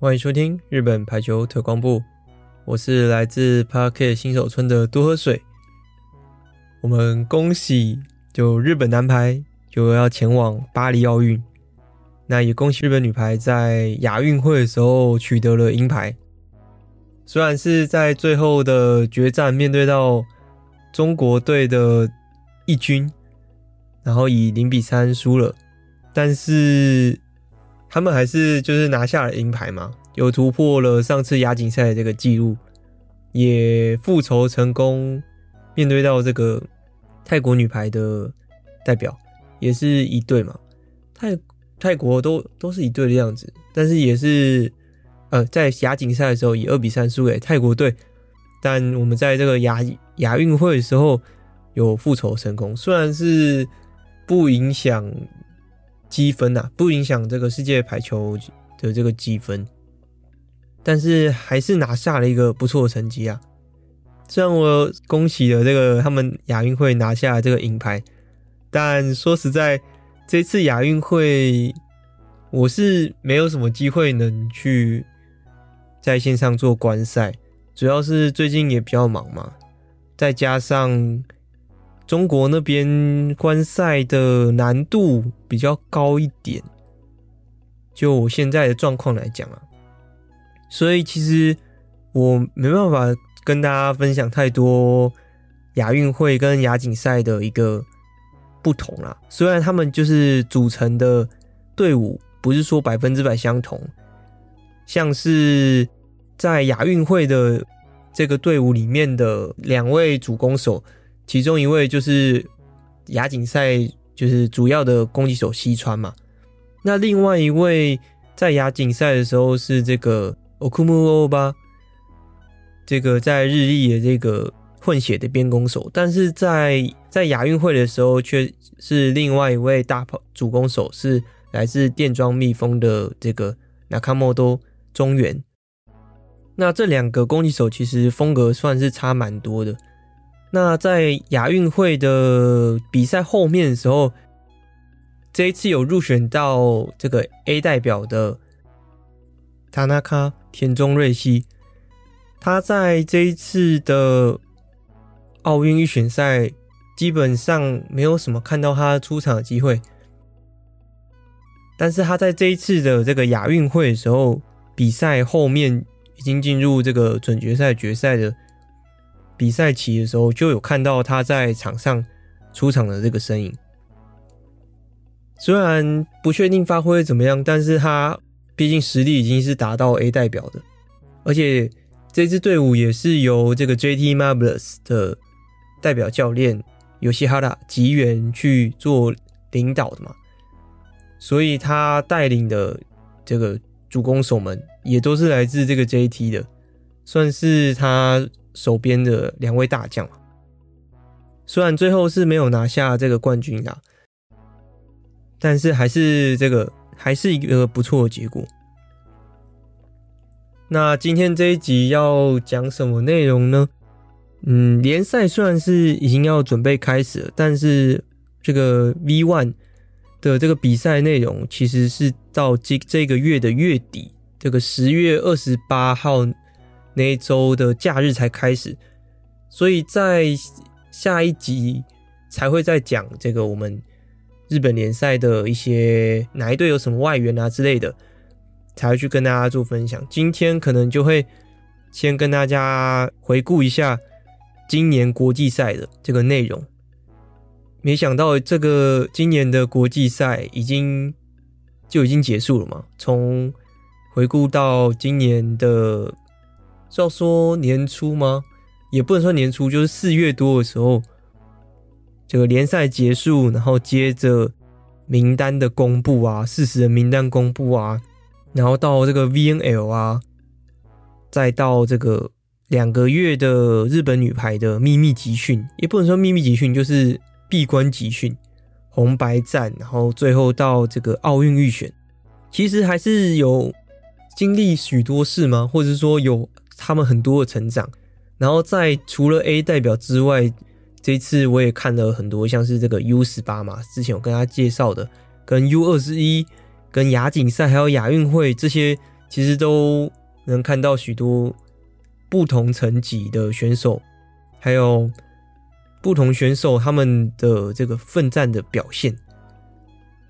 欢迎收听日本排球特工部，我是来自 Parket 新手村的多喝水。我们恭喜，就日本男排就要前往巴黎奥运，那也恭喜日本女排在亚运会的时候取得了银牌。虽然是在最后的决战面对到中国队的一军，然后以零比三输了，但是。他们还是就是拿下了银牌嘛，又突破了上次亚锦赛的这个记录，也复仇成功，面对到这个泰国女排的代表，也是一队嘛，泰泰国都都是一队的样子，但是也是呃在亚锦赛的时候以二比三输给泰国队，但我们在这个亚亚运会的时候有复仇成功，虽然是不影响。积分呐、啊，不影响这个世界排球的这个积分，但是还是拿下了一个不错的成绩啊。虽然我恭喜了这个他们亚运会拿下这个银牌，但说实在，这次亚运会我是没有什么机会能去在线上做观赛，主要是最近也比较忙嘛，再加上。中国那边观赛的难度比较高一点，就我现在的状况来讲啊，所以其实我没办法跟大家分享太多亚运会跟亚锦赛的一个不同啦。虽然他们就是组成的队伍不是说百分之百相同，像是在亚运会的这个队伍里面的两位主攻手。其中一位就是亚锦赛就是主要的攻击手西川嘛，那另外一位在亚锦赛的时候是这个奥库姆欧巴，这个在日立的这个混血的边攻手，但是在在亚运会的时候却是另外一位大炮主攻手，是来自电装蜜蜂的这个纳卡莫多中原。那这两个攻击手其实风格算是差蛮多的。那在亚运会的比赛后面的时候，这一次有入选到这个 A 代表的塔纳卡田中瑞希，他在这一次的奥运预选赛基本上没有什么看到他出场的机会，但是他在这一次的这个亚运会的时候，比赛后面已经进入这个准决赛、决赛的。比赛期的时候就有看到他在场上出场的这个身影，虽然不确定发挥怎么样，但是他毕竟实力已经是达到 A 代表的，而且这支队伍也是由这个 JT Marvelous 的代表教练尤西哈拉吉原去做领导的嘛，所以他带领的这个主攻手们也都是来自这个 JT 的，算是他。手边的两位大将，虽然最后是没有拿下这个冠军的，但是还是这个还是一个不错的结果。那今天这一集要讲什么内容呢？嗯，联赛虽然是已经要准备开始了，但是这个 V One 的这个比赛内容其实是到这这个月的月底，这个十月二十八号。那一周的假日才开始，所以在下一集才会再讲这个我们日本联赛的一些哪一队有什么外援啊之类的，才会去跟大家做分享。今天可能就会先跟大家回顾一下今年国际赛的这个内容。没想到这个今年的国际赛已经就已经结束了嘛？从回顾到今年的。是要说年初吗？也不能说年初，就是四月多的时候，这个联赛结束，然后接着名单的公布啊，事实的名单公布啊，然后到这个 VNL 啊，再到这个两个月的日本女排的秘密集训，也不能说秘密集训，就是闭关集训、红白战，然后最后到这个奥运预选，其实还是有经历许多事吗？或者说有他们很多的成长。然后在除了 A 代表之外，这一次我也看了很多，像是这个 U 十八嘛，之前有跟他介绍的，跟 U 二十一、跟亚锦赛还有亚运会这些，其实都能看到许多不同层级的选手，还有不同选手他们的这个奋战的表现，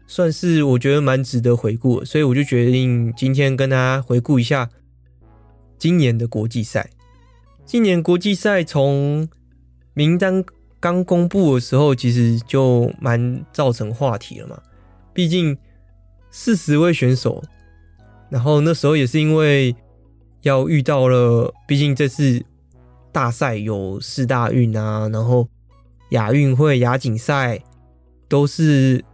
算是我觉得蛮值得回顾，所以我就决定今天跟大家回顾一下今年的国际赛。今年国际赛从名单刚公布的时候，其实就蛮造成话题了嘛。毕竟四十位选手，然后那时候也是因为要遇到了，毕竟这次大赛有四大运啊，然后亚运会、亚锦赛都是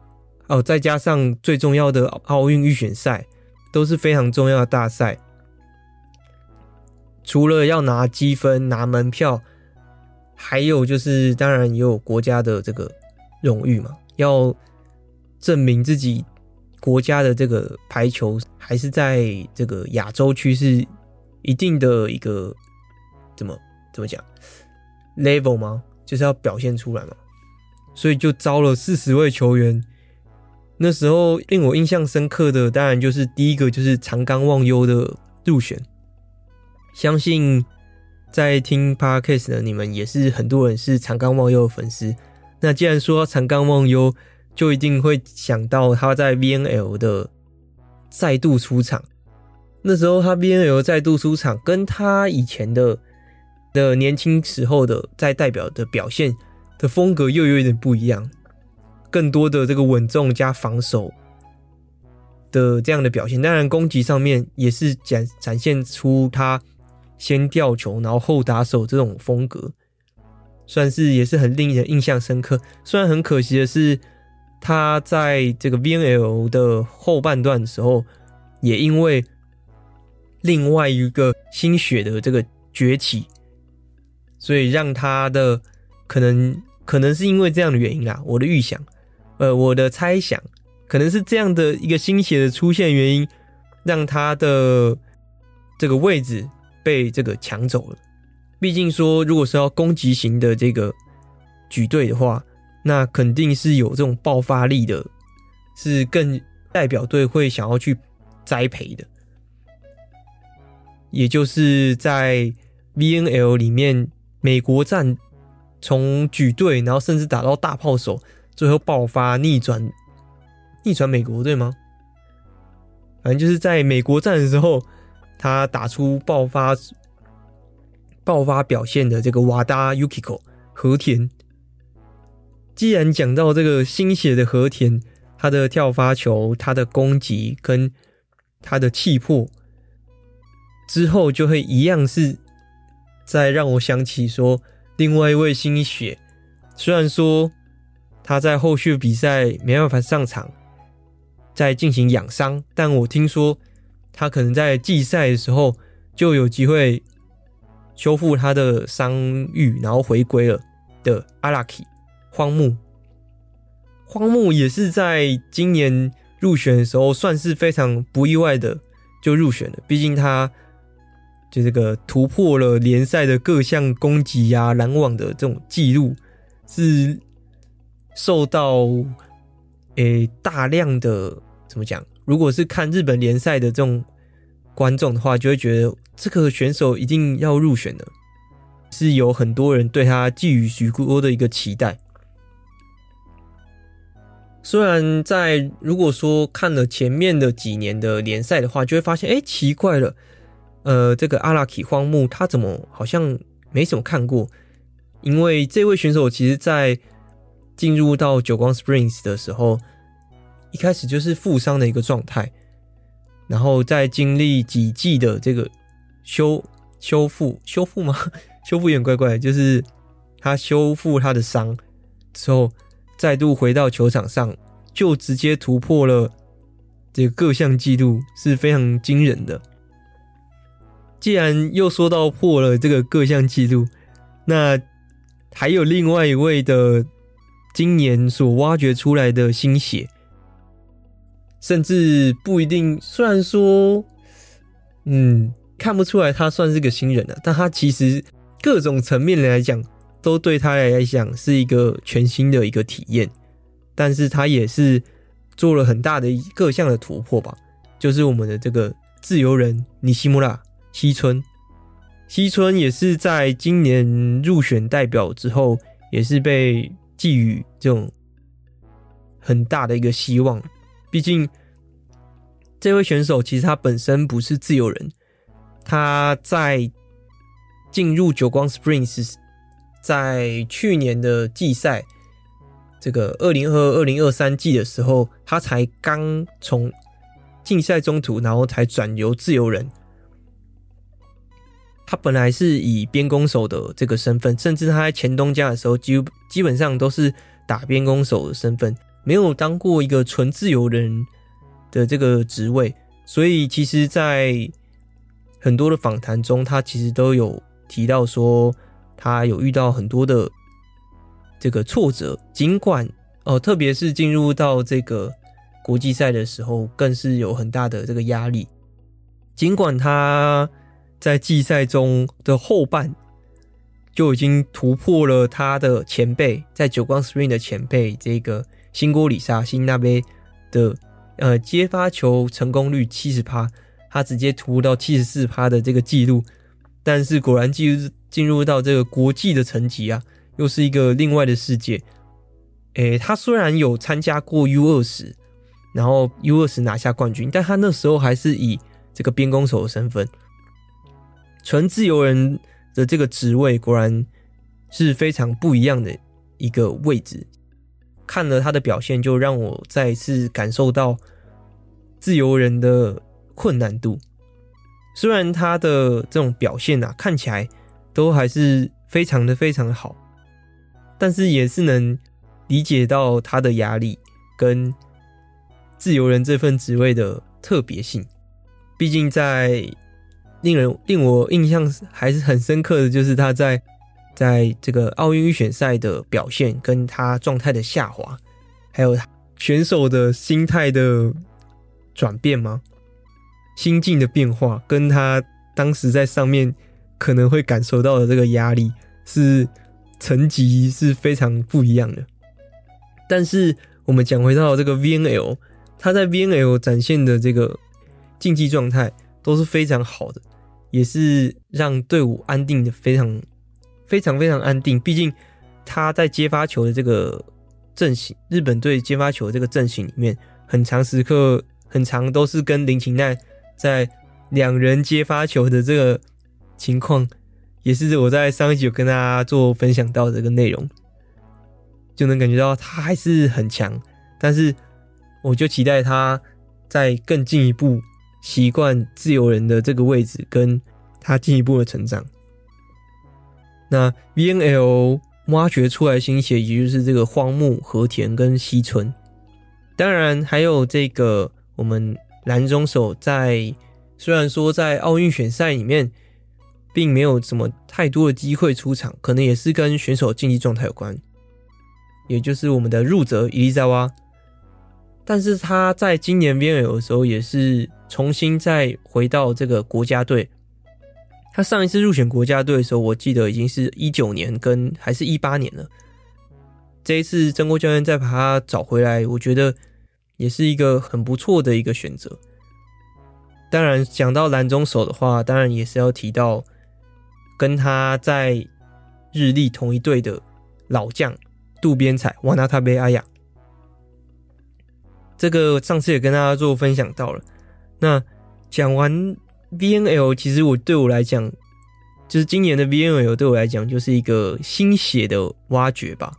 哦，再加上最重要的奥运预选赛，都是非常重要的大赛。除了要拿积分、拿门票，还有就是当然也有国家的这个荣誉嘛，要证明自己国家的这个排球还是在这个亚洲区是一定的一个怎么怎么讲 level 吗？就是要表现出来嘛，所以就招了四十位球员。那时候令我印象深刻的，当然就是第一个就是长冈望悠的入选。相信在听 Podcast 的你们也是很多人是长冈望悠的粉丝。那既然说长冈望悠，就一定会想到他在 VNL 的再度出场。那时候他 VNL 再度出场，跟他以前的的年轻时候的在代表的表现的风格又有一点不一样，更多的这个稳重加防守的这样的表现。当然攻击上面也是展展现出他。先吊球，然后后打手这种风格，算是也是很令人印象深刻。虽然很可惜的是，他在这个 VNL 的后半段的时候，也因为另外一个新血的这个崛起，所以让他的可能可能是因为这样的原因啦。我的预想，呃，我的猜想，可能是这样的一个新血的出现原因，让他的这个位置。被这个抢走了。毕竟说，如果是要攻击型的这个举队的话，那肯定是有这种爆发力的，是更代表队会想要去栽培的。也就是在 VNL 里面，美国站从举队，然后甚至打到大炮手，最后爆发逆转，逆转美国队吗？反正就是在美国站的时候。他打出爆发爆发表现的这个瓦达 Yukiko 和田，既然讲到这个新血的和田，他的跳发球、他的攻击跟他的气魄，之后就会一样是再让我想起说另外一位新血，虽然说他在后续比赛没办法上场，在进行养伤，但我听说。他可能在季赛的时候就有机会修复他的伤愈，然后回归了的阿拉基荒木。荒木也是在今年入选的时候算是非常不意外的就入选了，毕竟他就这个突破了联赛的各项攻击呀、拦网的这种记录，是受到诶、大量的怎么讲？如果是看日本联赛的这种观众的话，就会觉得这个选手一定要入选的，是有很多人对他寄予许多的一个期待。虽然在如果说看了前面的几年的联赛的话，就会发现，哎，奇怪了，呃，这个阿拉奇荒木他怎么好像没怎么看过？因为这位选手其实在进入到久光 Springs 的时候。一开始就是负伤的一个状态，然后再经历几季的这个修修复修复吗？修复有点怪怪，就是他修复他的伤之后，再度回到球场上，就直接突破了这个各项纪录，是非常惊人的。既然又说到破了这个各项纪录，那还有另外一位的今年所挖掘出来的新血，甚至不一定。虽然说，嗯，看不出来他算是个新人啊，但他其实各种层面来讲，都对他来讲是一个全新的一个体验。但是他也是做了很大的各项的突破吧，就是我们的这个自由人尼西穆拉西村。西村也是在今年入选代表之后，也是被寄予这种很大的一个希望。毕竟这位选手其实他本身不是自由人，他在进入久光 Springs，在去年的季赛，这个二零二二、二零二三季的时候，他才刚从竞赛中途，然后才转由自由人。他本来是以边攻手的这个身份，甚至他在前东家的时候，基基本上都是打边攻手的身份，没有当过一个纯自由人的这个职位。所以，其实，在很多的访谈中，他其实都有提到说，他有遇到很多的这个挫折。尽管哦，特别是进入到这个国际赛的时候，更是有很大的这个压力。尽管他。在季赛中的后半就已经突破了他的前辈，在久光 Spring 的前辈这个新锅里沙新那边的呃接发球成功率七十趴，他直接突破到七十四趴的这个记录。但是果然进入进入到这个国际的层级啊，又是一个另外的世界。诶，他虽然有参加过 U 二十，然后 U 二十拿下冠军，但他那时候还是以这个边攻手的身份。纯自由人的这个职位果然是非常不一样的一个位置。看了他的表现，就让我再次感受到自由人的困难度。虽然他的这种表现啊，看起来都还是非常的非常的好，但是也是能理解到他的压力跟自由人这份职位的特别性。毕竟在令人令我印象还是很深刻的，就是他在在这个奥运预选赛的表现，跟他状态的下滑，还有选手的心态的转变吗？心境的变化，跟他当时在上面可能会感受到的这个压力是层级是非常不一样的。但是我们讲回到这个 VNL，他在 VNL 展现的这个竞技状态都是非常好的。也是让队伍安定的非常非常非常安定。毕竟他在接发球的这个阵型，日本队接发球这个阵型里面，很长时刻很长都是跟林琴奈在两人接发球的这个情况，也是我在上一集有跟大家做分享到的这个内容，就能感觉到他还是很强。但是我就期待他在更进一步。习惯自由人的这个位置，跟他进一步的成长。那 VNL 挖掘出来新血，也就是这个荒木和田跟西村，当然还有这个我们蓝中手在，虽然说在奥运选赛里面并没有什么太多的机会出场，可能也是跟选手竞技状态有关，也就是我们的入泽伊丽莎娃。但是他在今年 VNL 的时候，也是重新再回到这个国家队。他上一次入选国家队的时候，我记得已经是一九年跟还是一八年了。这一次真锅教练再把他找回来，我觉得也是一个很不错的一个选择。当然，讲到拦中手的话，当然也是要提到跟他在日立同一队的老将渡边彩、瓦纳塔贝阿雅。这个上次也跟大家做分享到了。那讲完 VNL，其实我对我来讲，就是今年的 VNL 对我来讲就是一个新血的挖掘吧。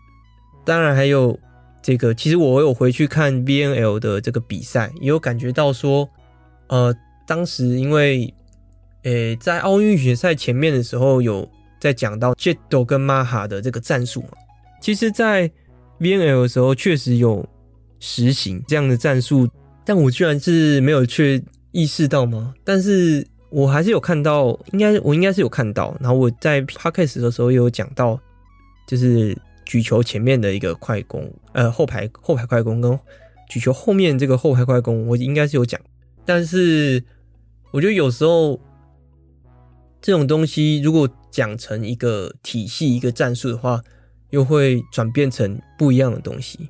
当然还有这个，其实我有回去看 VNL 的这个比赛，也有感觉到说，呃，当时因为，诶，在奥运预选赛前面的时候，有在讲到 Jet 跟 Maha 的这个战术嘛。其实，在 VNL 的时候，确实有。实行这样的战术，但我居然是没有去意识到吗？但是我还是有看到，应该我应该是有看到。然后我在 podcast 的时候也有讲到，就是举球前面的一个快攻，呃，后排后排快攻跟举球后面这个后排快攻，我应该是有讲。但是我觉得有时候这种东西如果讲成一个体系、一个战术的话，又会转变成不一样的东西。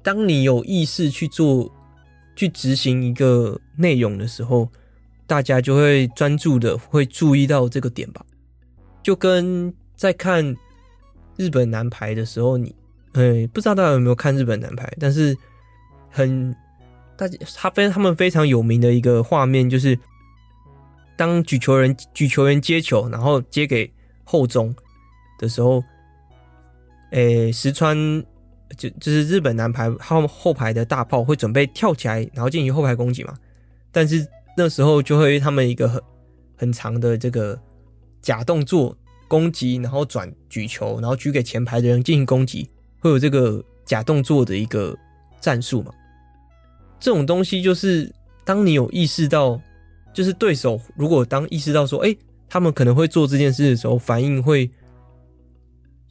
当你有意识去做、去执行一个内容的时候，大家就会专注的会注意到这个点吧。就跟在看日本男排的时候，你，哎，不知道大家有没有看日本男排？但是很大家他非他们非常有名的一个画面，就是当举球人举球员接球，然后接给后中的时候，诶，石川就就是日本男排后后排的大炮会准备跳起来，然后进行后排攻击嘛。但是那时候就会他们一个很很长的这个。假动作攻击，然后转举球，然后举给前排的人进行攻击，会有这个假动作的一个战术嘛？这种东西就是当你有意识到，就是对手如果当意识到说，哎，他们可能会做这件事的时候，反应会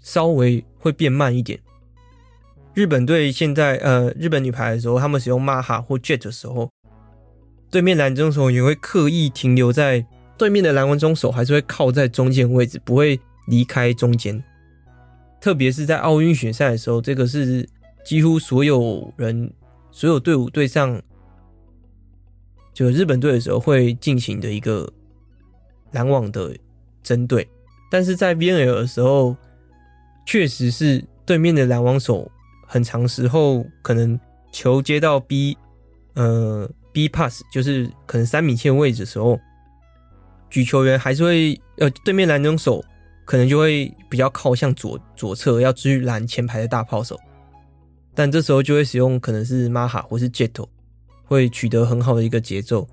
稍微会变慢一点。日本队现在呃，日本女排的时候，他们使用 Maha 或 Jet 的时候，对面拦中手也会刻意停留在。对面的拦网中手还是会靠在中间位置，不会离开中间。特别是在奥运选赛的时候，这个是几乎所有人、所有队伍对上就日本队的时候会进行的一个拦网的针对。但是在 VNL 的时候，确实是对面的拦网手很长时候可能球接到 B 呃 B pass，就是可能三米线位置的时候。举球员还是会，呃，对面拦中手可能就会比较靠向左左侧，要去拦前排的大炮手，但这时候就会使用可能是 Maha 或是 Jet，会取得很好的一个节奏。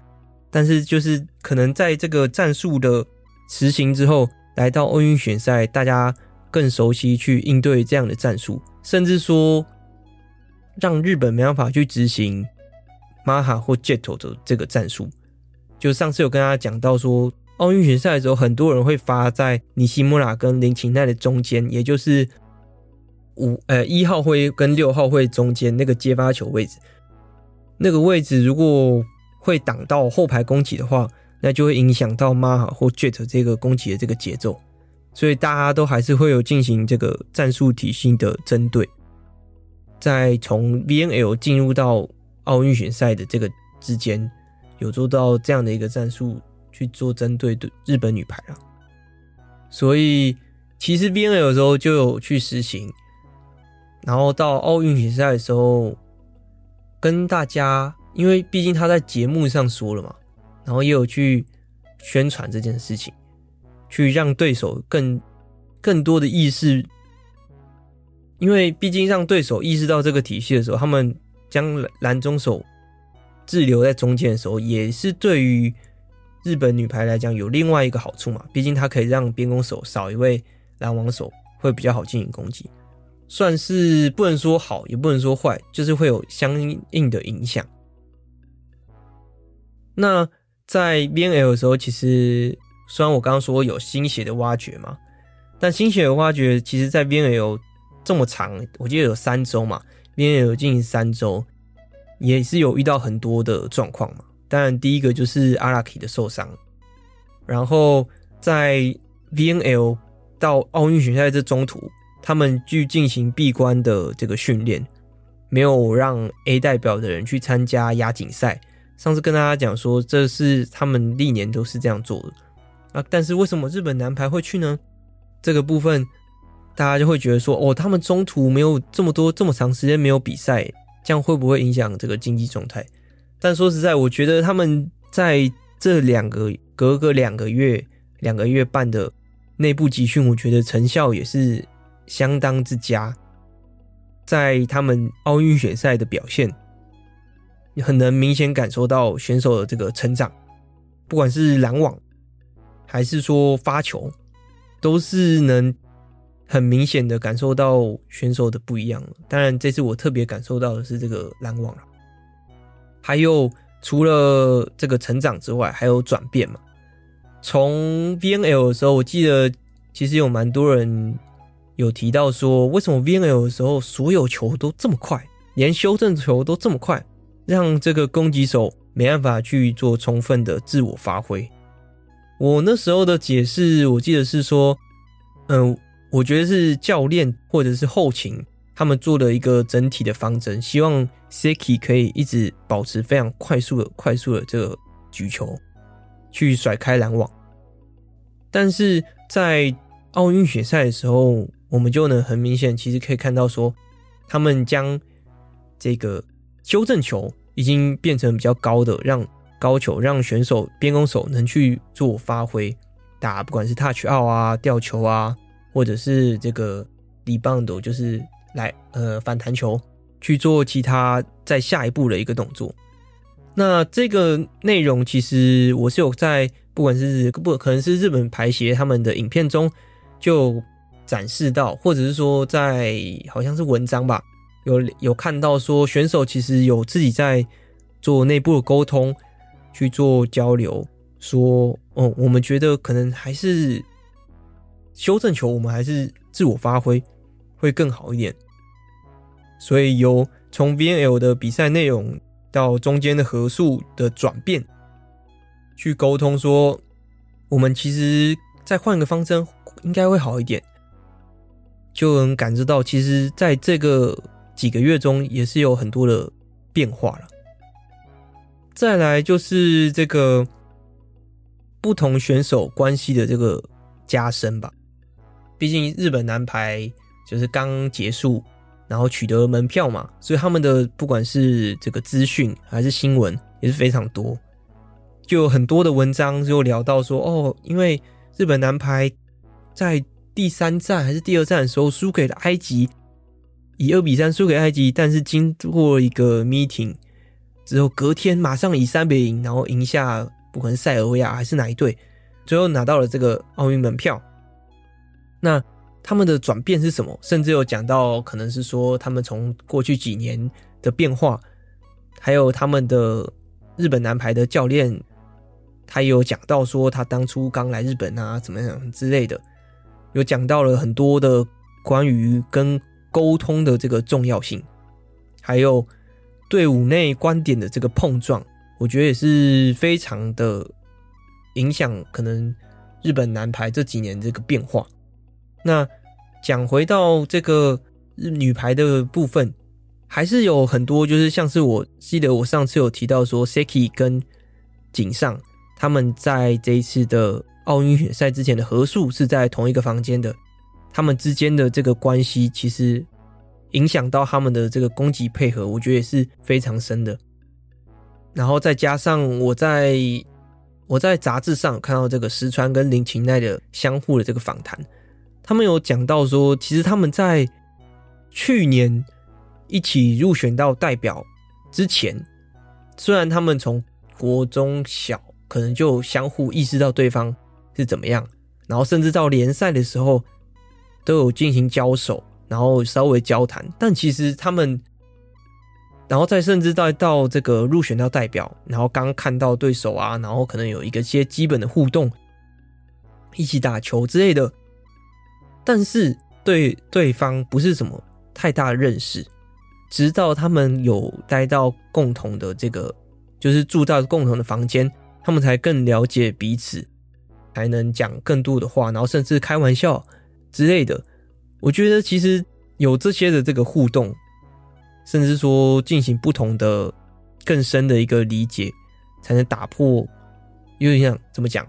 但是就是可能在这个战术的实行之后，来到奥运选赛，大家更熟悉去应对这样的战术，甚至说让日本没办法去执行 Maha 或 Jet 的这个战术。就上次有跟大家讲到说。奥运选赛的时候，很多人会发在尼西莫拉跟林琴奈的中间，也就是五呃一号会跟六号会中间那个接发球位置。那个位置如果会挡到后排攻击的话，那就会影响到 Maha 或 Jet 这个攻击的这个节奏。所以大家都还是会有进行这个战术体系的针对。在从 VNL 进入到奥运选赛的这个之间，有做到这样的一个战术。去做针对的日本女排啊，所以其实 VNL 的时候就有去实行，然后到奥运选赛的时候跟大家，因为毕竟他在节目上说了嘛，然后也有去宣传这件事情，去让对手更更多的意识，因为毕竟让对手意识到这个体系的时候，他们将拦中手滞留在中间的时候，也是对于。日本女排来讲有另外一个好处嘛，毕竟它可以让边攻手少一位拦网手，会比较好进行攻击，算是不能说好，也不能说坏，就是会有相应的影响。那在 VNL 的时候，其实虽然我刚刚说有新血的挖掘嘛，但新血的挖掘其实，在 VNL 这么长，我记得有三周嘛，VNL 进行三周，也是有遇到很多的状况嘛。当然，第一个就是阿拉基的受伤，然后在 VNL 到奥运选赛这中途，他们去进行闭关的这个训练，没有让 A 代表的人去参加亚锦赛。上次跟大家讲说，这是他们历年都是这样做的啊。但是为什么日本男排会去呢？这个部分大家就会觉得说，哦，他们中途没有这么多这么长时间没有比赛，这样会不会影响这个经济状态？但说实在，我觉得他们在这两个隔个两个月、两个月半的内部集训，我觉得成效也是相当之佳。在他们奥运选赛的表现，很能明显感受到选手的这个成长，不管是拦网还是说发球，都是能很明显的感受到选手的不一样。当然，这次我特别感受到的是这个拦网了。还有除了这个成长之外，还有转变嘛？从 VNL 的时候，我记得其实有蛮多人有提到说，为什么 VNL 的时候所有球都这么快，连修正球都这么快，让这个攻击手没办法去做充分的自我发挥。我那时候的解释，我记得是说，嗯，我觉得是教练或者是后勤他们做了一个整体的方针，希望 Seki 可以一直保持非常快速的、快速的这个举球，去甩开拦网。但是在奥运选赛的时候，我们就能很明显，其实可以看到说，他们将这个修正球已经变成比较高的让。高球让选手边攻手能去做发挥，打不管是 touch out 啊、吊球啊，或者是这个 rebound，就是来呃反弹球去做其他在下一步的一个动作。那这个内容其实我是有在不管是不可能是日本排协他们的影片中就展示到，或者是说在好像是文章吧，有有看到说选手其实有自己在做内部的沟通。去做交流，说，哦，我们觉得可能还是修正球，我们还是自我发挥会更好一点。所以由从 VNL 的比赛内容到中间的合数的转变，去沟通说，我们其实再换个方针应该会好一点，就能感知到，其实在这个几个月中也是有很多的变化了。再来就是这个不同选手关系的这个加深吧。毕竟日本男排就是刚结束，然后取得门票嘛，所以他们的不管是这个资讯还是新闻也是非常多，就有很多的文章就聊到说，哦，因为日本男排在第三战还是第二战的时候输给了埃及，以二比三输给埃及，但是经过一个 meeting。之后隔天马上以三比零，然后赢下不管是塞尔维亚还是哪一队，最后拿到了这个奥运门票。那他们的转变是什么？甚至有讲到可能是说他们从过去几年的变化，还有他们的日本男排的教练，他也有讲到说他当初刚来日本啊怎么样之类的，有讲到了很多的关于跟沟通的这个重要性，还有。队伍内观点的这个碰撞，我觉得也是非常的影响可能日本男排这几年这个变化。那讲回到这个女排的部分，还是有很多，就是像是我记得我上次有提到说，Seki 跟井上他们在这一次的奥运选赛之前的合宿是在同一个房间的，他们之间的这个关系其实。影响到他们的这个攻击配合，我觉得也是非常深的。然后再加上我在我在杂志上看到这个石川跟林琴奈的相互的这个访谈，他们有讲到说，其实他们在去年一起入选到代表之前，虽然他们从国中小可能就相互意识到对方是怎么样，然后甚至到联赛的时候都有进行交手。然后稍微交谈，但其实他们，然后再甚至再到这个入选到代表，然后刚看到对手啊，然后可能有一个些基本的互动，一起打球之类的，但是对对方不是什么太大的认识，直到他们有待到共同的这个，就是住到共同的房间，他们才更了解彼此，才能讲更多的话，然后甚至开玩笑之类的。我觉得其实有这些的这个互动，甚至说进行不同的、更深的一个理解，才能打破，有点像怎么讲，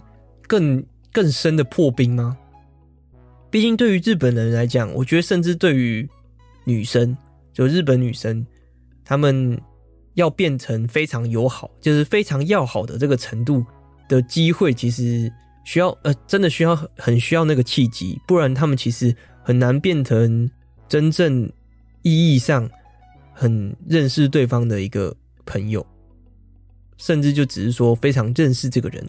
更更深的破冰吗？毕竟对于日本人来讲，我觉得甚至对于女生，就日本女生，她们要变成非常友好，就是非常要好的这个程度的机会，其实需要呃，真的需要很需要那个契机，不然他们其实。很难变成真正意义上很认识对方的一个朋友，甚至就只是说非常认识这个人，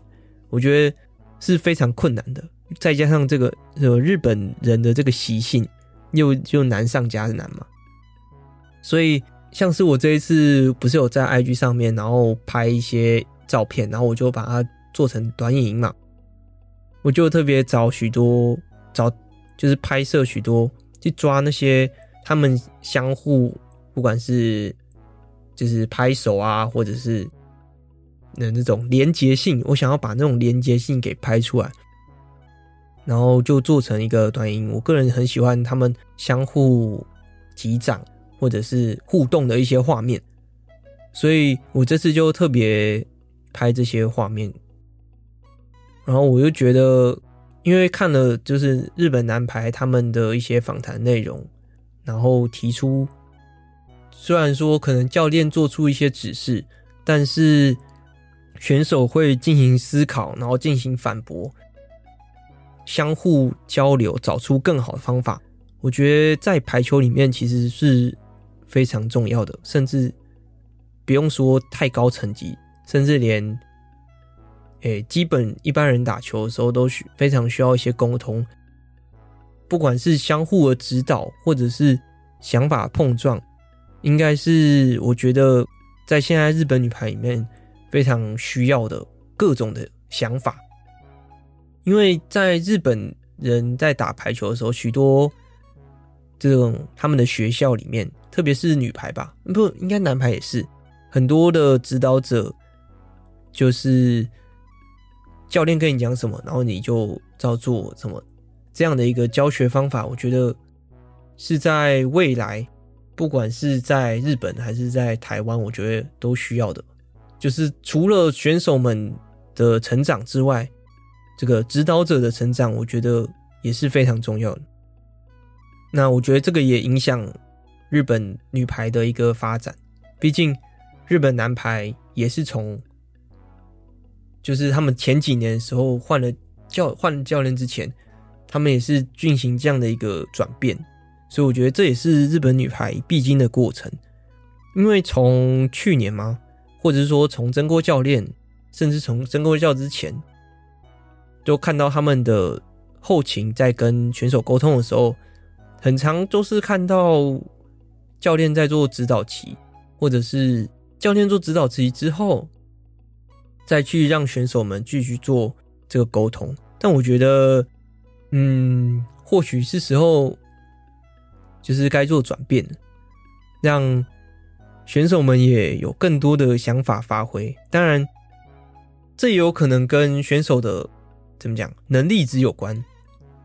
我觉得是非常困难的。再加上这个呃日本人的这个习性，又就难上加难嘛。所以像是我这一次不是有在 IG 上面，然后拍一些照片，然后我就把它做成短影音嘛，我就特别找许多找。就是拍摄许多去抓那些他们相互不管是就是拍手啊，或者是那那种连结性，我想要把那种连结性给拍出来，然后就做成一个短音。我个人很喜欢他们相互击掌或者是互动的一些画面，所以我这次就特别拍这些画面。然后我就觉得，因为看了就是日本男排他们的一些访谈内容，然后提出，虽然说可能教练做出一些指示，但是选手会进行思考，然后进行反驳，相互交流，找出更好的方法。我觉得在排球里面其实是非常重要的，甚至不用说太高层级，甚至连。诶，基本一般人打球的时候都需非常需要一些沟通，不管是相互的指导，或者是想法碰撞，应该是我觉得在现在日本女排里面非常需要的各种的想法。因为在日本人在打排球的时候，许多这种他们的学校里面，特别是女排吧，不，应该男排也是，很多的指导者就是。教练跟你讲什么，然后你就照做什么，这样的一个教学方法，我觉得是在未来，不管是在日本还是在台湾，我觉得都需要的。就是除了选手们的成长之外，这个指导者的成长，我觉得也是非常重要的。那我觉得这个也影响日本女排的一个发展，毕竟日本男排也是从。就是他们前几年的时候换了教换教练之前，他们也是进行这样的一个转变，所以我觉得这也是日本女排必经的过程。因为从去年嘛，或者是说从真锅教练，甚至从真锅教之前，就看到他们的后勤在跟选手沟通的时候，很常都是看到教练在做指导棋，或者是教练做指导棋之后。再去让选手们继续做这个沟通，但我觉得，嗯，或许是时候就是该做转变，让选手们也有更多的想法发挥。当然，这也有可能跟选手的怎么讲能力值有关，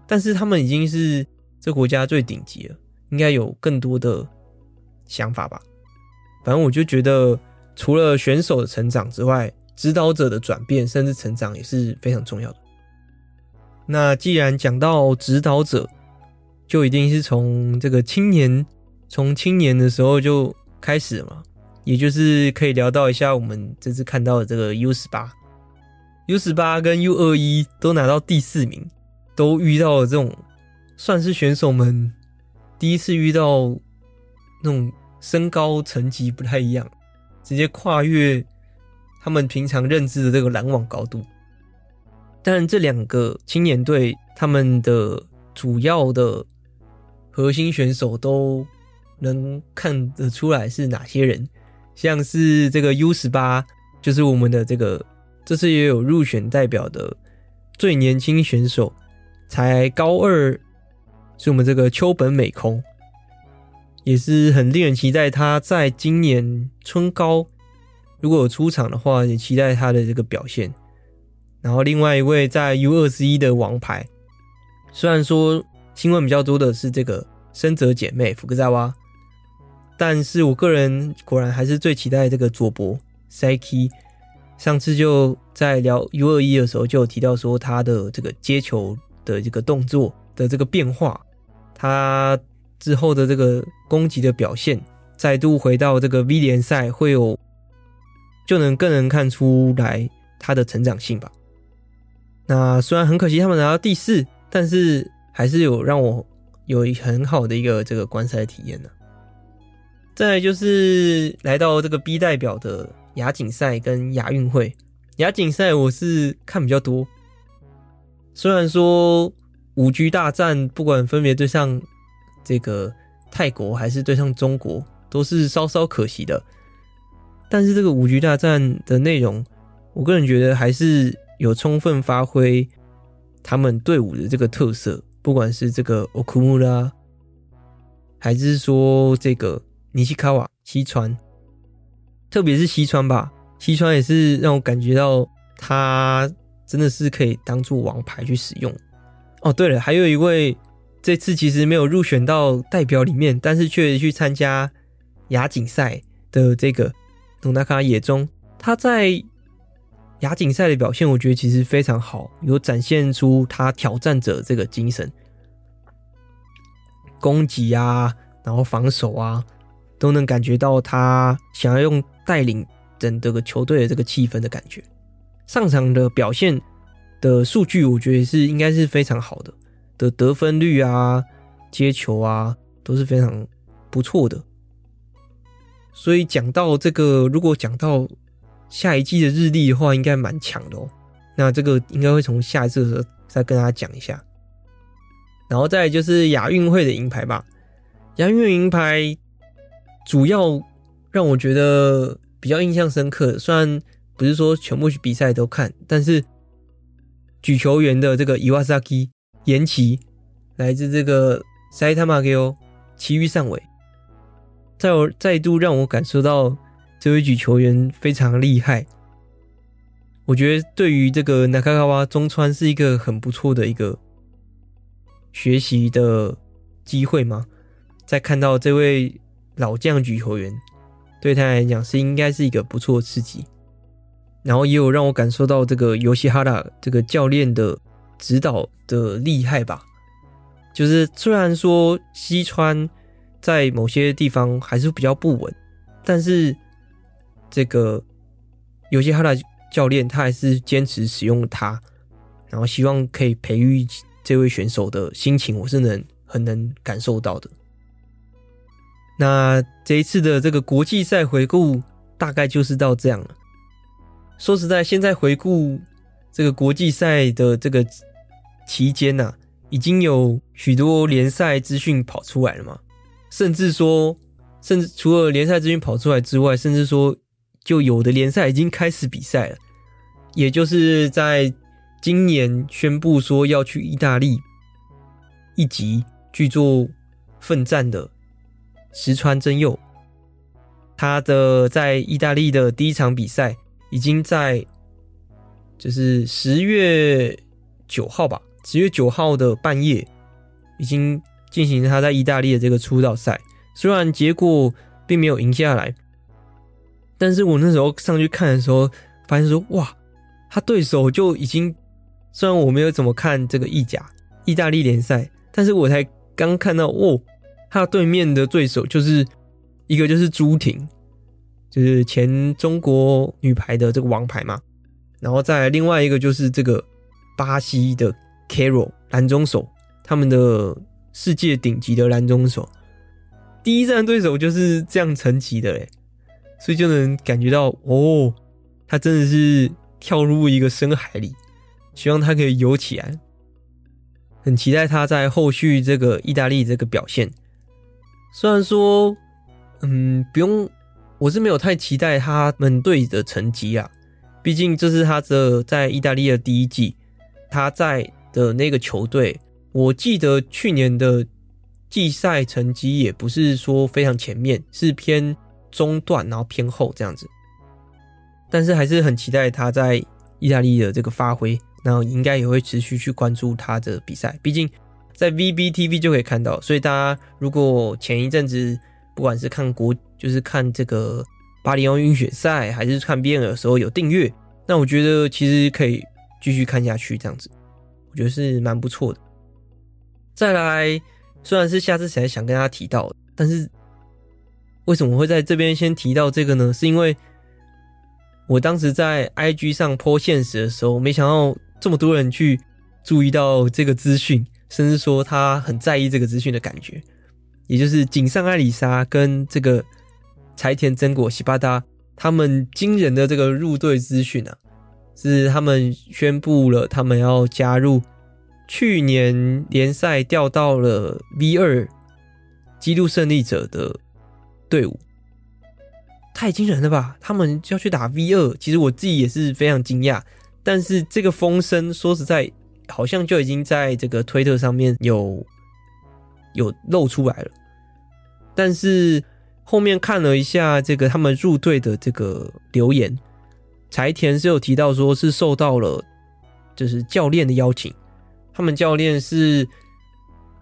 但是他们已经是这国家最顶级了，应该有更多的想法吧。反正我就觉得，除了选手的成长之外，指导者的转变甚至成长也是非常重要的。那既然讲到指导者，就一定是从这个青年，从青年的时候就开始了嘛，也就是可以聊到一下我们这次看到的这个 U 十八，U 十八跟 U 二一都拿到第四名，都遇到了这种算是选手们第一次遇到那种身高层级不太一样，直接跨越。他们平常认知的这个拦网高度，但这两个青年队他们的主要的核心选手都能看得出来是哪些人，像是这个 U 十八，就是我们的这个这次也有入选代表的最年轻选手，才高二，是我们这个秋本美空，也是很令人期待他在今年春高。如果有出场的话，也期待他的这个表现。然后另外一位在 U 二十一的王牌，虽然说新闻比较多的是这个深泽姐妹福克萨娃，但是我个人果然还是最期待这个佐伯 Saki。上次就在聊 U 二一的时候，就有提到说他的这个接球的这个动作的这个变化，他之后的这个攻击的表现，再度回到这个 V 联赛会有。就能更能看出来他的成长性吧。那虽然很可惜他们拿到第四，但是还是有让我有很好的一个这个观赛体验呢。再来就是来到这个 B 代表的亚锦赛跟亚运会。亚锦赛我是看比较多，虽然说五局大战不管分别对上这个泰国还是对上中国，都是稍稍可惜的。但是这个五局大战的内容，我个人觉得还是有充分发挥他们队伍的这个特色，不管是这个奥库穆拉，还是说这个尼西卡瓦西川，特别是西川吧，西川也是让我感觉到他真的是可以当做王牌去使用。哦，对了，还有一位这次其实没有入选到代表里面，但是却去参加亚锦赛的这个农大卡野中，他在亚锦赛的表现，我觉得其实非常好，有展现出他挑战者这个精神，攻击啊，然后防守啊，都能感觉到他想要用带领整这个球队的这个气氛的感觉。上场的表现的数据，我觉得是应该是非常好的，的得分率啊、接球啊，都是非常不错的。所以讲到这个，如果讲到。下一季的日历的话，应该蛮强的哦。那这个应该会从下一次的时候再跟大家讲一下。然后再就是亚运会的银牌吧。亚运会银牌主要让我觉得比较印象深刻，虽然不是说全部比赛都看，但是举球员的这个伊瓦萨基岩崎，来自这个埼玉県哦，埼玉上尾，再再度让我感受到。这位举球员非常厉害，我觉得对于这个中川中川是一个很不错的一个学习的机会嘛。在看到这位老将举球员，对他来讲是应该是一个不错的刺激。然后也有让我感受到这个游戏哈拉这个教练的指导的厉害吧。就是虽然说西川在某些地方还是比较不稳，但是。这个有些他的教练，他还是坚持使用他，然后希望可以培育这位选手的心情，我是能很能感受到的。那这一次的这个国际赛回顾，大概就是到这样了。说实在，现在回顾这个国际赛的这个期间呐，已经有许多联赛资讯跑出来了嘛，甚至说，甚至除了联赛资讯跑出来之外，甚至说。就有的联赛已经开始比赛了，也就是在今年宣布说要去意大利一级去做奋战的石川真佑，他的在意大利的第一场比赛已经在就是十月九号吧，十月九号的半夜已经进行他在意大利的这个出道赛，虽然结果并没有赢下来。但是我那时候上去看的时候，发现说哇，他对手就已经，虽然我没有怎么看这个意甲、意大利联赛，但是我才刚看到哦，他对面的对手就是一个就是朱婷，就是前中国女排的这个王牌嘛，然后再另外一个就是这个巴西的 Caro 拦中手，他们的世界顶级的蓝中手，第一站对手就是这样层级的嘞。所以就能感觉到哦，他真的是跳入一个深海里，希望他可以游起来。很期待他在后续这个意大利这个表现。虽然说，嗯，不用，我是没有太期待他们队的成绩啊。毕竟这是他的在意大利的第一季，他在的那个球队，我记得去年的季赛成绩也不是说非常前面，是偏。中段，然后偏后这样子，但是还是很期待他在意大利的这个发挥，然后应该也会持续去关注他的比赛。毕竟在 VBTV 就可以看到，所以大家如果前一阵子不管是看国，就是看这个巴黎奥运选赛，还是看 BN 的时候有订阅，那我觉得其实可以继续看下去，这样子我觉得是蛮不错的。再来，虽然是下次才想跟大家提到，但是。为什么会在这边先提到这个呢？是因为我当时在 IG 上 po 现实的时候，没想到这么多人去注意到这个资讯，甚至说他很在意这个资讯的感觉。也就是井上爱丽莎跟这个柴田真果西巴达他们惊人的这个入队资讯啊，是他们宣布了他们要加入去年联赛调到了 V 二纪录胜利者的。队伍太惊人了吧！他们就要去打 V 二，其实我自己也是非常惊讶。但是这个风声说实在，好像就已经在这个推特上面有有露出来了。但是后面看了一下这个他们入队的这个留言，柴田是有提到说是受到了就是教练的邀请，他们教练是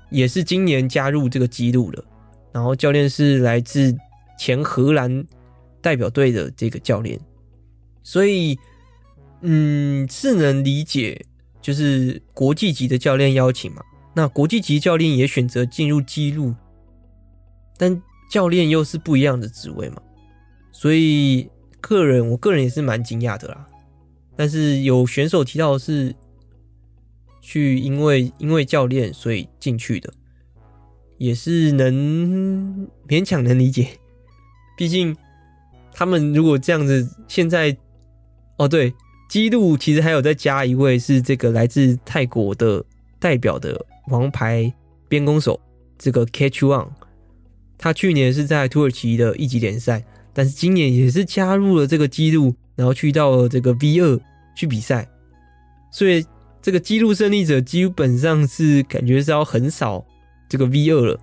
也是今年加入这个记录的，然后教练是来自前荷兰代表队的这个教练，所以嗯是能理解，就是国际级的教练邀请嘛，那国际级教练也选择进入记录。但教练又是不一样的职位嘛，所以个人我个人也是蛮惊讶的啦。但是有选手提到是去因为因为教练所以进去的，也是能勉强能理解。毕竟他们如果这样子，现在哦对，纪录其实还有再加一位是这个来自泰国的代表的王牌边攻手，这个 Catchuan。他去年是在土耳其的一级联赛，但是今年也是加入了这个纪录，然后去到这个 V 二去比赛，所以这个纪录胜利者基本上是感觉是要横扫这个 V 二了。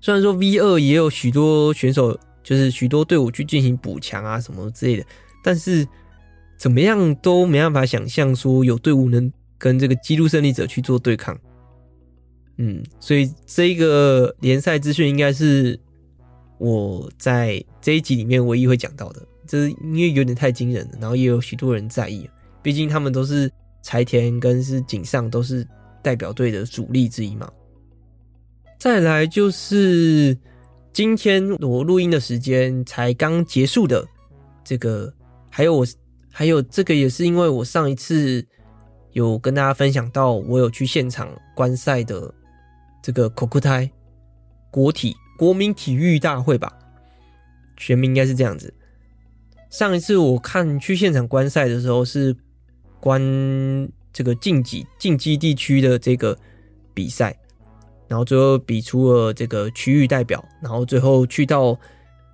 虽然说 V 二也有许多选手，就是许多队伍去进行补强啊什么之类的，但是怎么样都没办法想象说有队伍能跟这个纪录胜利者去做对抗。嗯，所以这个联赛资讯应该是我在这一集里面唯一会讲到的，这是因为有点太惊人了，然后也有许多人在意，毕竟他们都是柴田跟是井上都是代表队的主力之一嘛。再来就是今天我录音的时间才刚结束的这个，还有我还有这个也是因为我上一次有跟大家分享到，我有去现场观赛的。这个国体国体国民体育大会吧，全名应该是这样子。上一次我看去现场观赛的时候是关这个晋级晋级地区的这个比赛，然后最后比出了这个区域代表，然后最后去到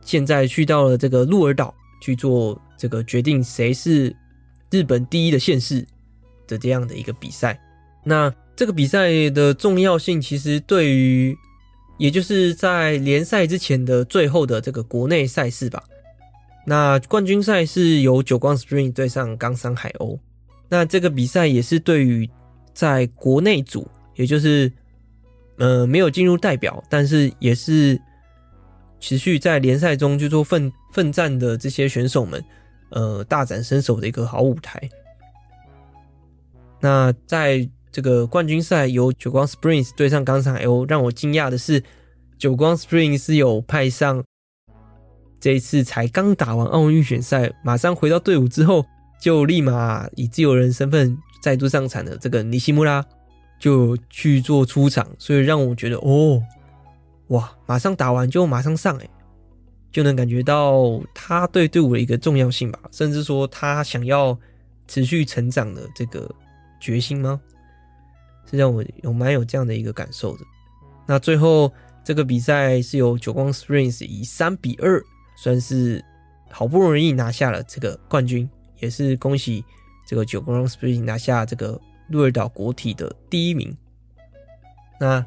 现在去到了这个鹿儿岛去做这个决定谁是日本第一的县市的这样的一个比赛。那这个比赛的重要性，其实对于，也就是在联赛之前的最后的这个国内赛事吧。那冠军赛是由久光 Spring 对上冈山海鸥。那这个比赛也是对于在国内组，也就是呃没有进入代表，但是也是持续在联赛中去做奋奋战的这些选手们，呃大展身手的一个好舞台。那在这个冠军赛由久光 Springs 对上冈山 L，让我惊讶的是，久光 Springs 是有派上这一次才刚打完奥运预选赛，马上回到队伍之后，就立马以自由人身份再度上场的这个尼西穆拉就去做出场，所以让我觉得哦，哇，马上打完就马上上诶，就能感觉到他对队伍的一个重要性吧，甚至说他想要持续成长的这个决心吗？是让我有蛮有这样的一个感受的。那最后这个比赛是由久光 Springs 以三比二，算是好不容易拿下了这个冠军，也是恭喜这个久光 Springs 拿下这个鹿儿岛国体的第一名。那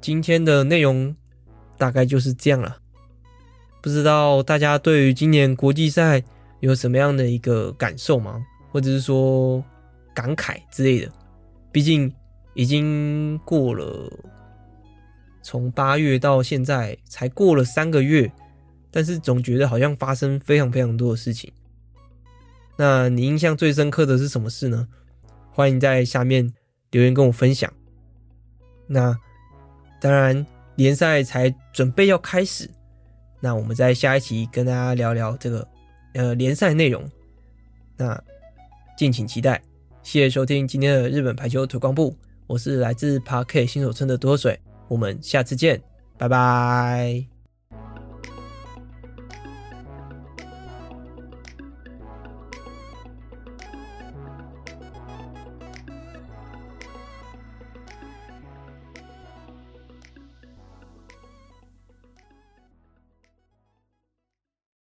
今天的内容大概就是这样了。不知道大家对于今年国际赛有什么样的一个感受吗？或者是说感慨之类的？毕竟。已经过了，从八月到现在才过了三个月，但是总觉得好像发生非常非常多的事情。那你印象最深刻的是什么事呢？欢迎在下面留言跟我分享。那当然，联赛才准备要开始，那我们在下一期跟大家聊聊这个呃联赛内容。那敬请期待，谢谢收听今天的日本排球推广部。我是来自 Park 新手村的多水，我们下次见，拜拜。